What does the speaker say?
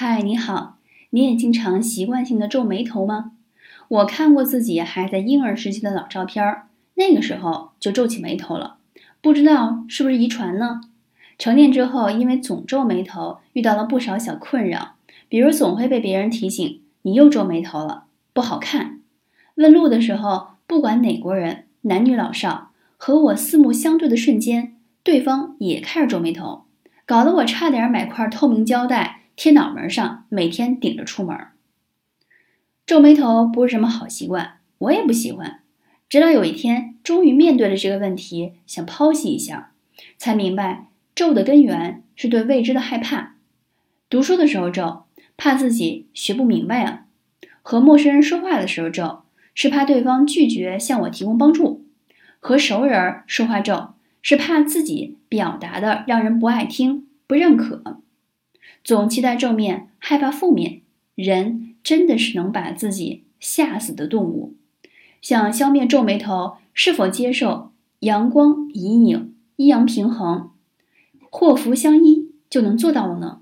嗨，你好，你也经常习惯性的皱眉头吗？我看过自己还在婴儿时期的老照片，那个时候就皱起眉头了，不知道是不是遗传呢？成年之后，因为总皱眉头，遇到了不少小困扰，比如总会被别人提醒你又皱眉头了，不好看。问路的时候，不管哪国人，男女老少，和我四目相对的瞬间，对方也开始皱眉头，搞得我差点买块透明胶带。贴脑门上，每天顶着出门。皱眉头不是什么好习惯，我也不喜欢。直到有一天，终于面对了这个问题，想剖析一下，才明白皱的根源是对未知的害怕。读书的时候皱，怕自己学不明白啊；和陌生人说话的时候皱，是怕对方拒绝向我提供帮助；和熟人说话皱，是怕自己表达的让人不爱听、不认可。总期待正面，害怕负面。人真的是能把自己吓死的动物。想消灭皱眉头，是否接受阳光、阴影、阴阳平衡、祸福相依就能做到了呢？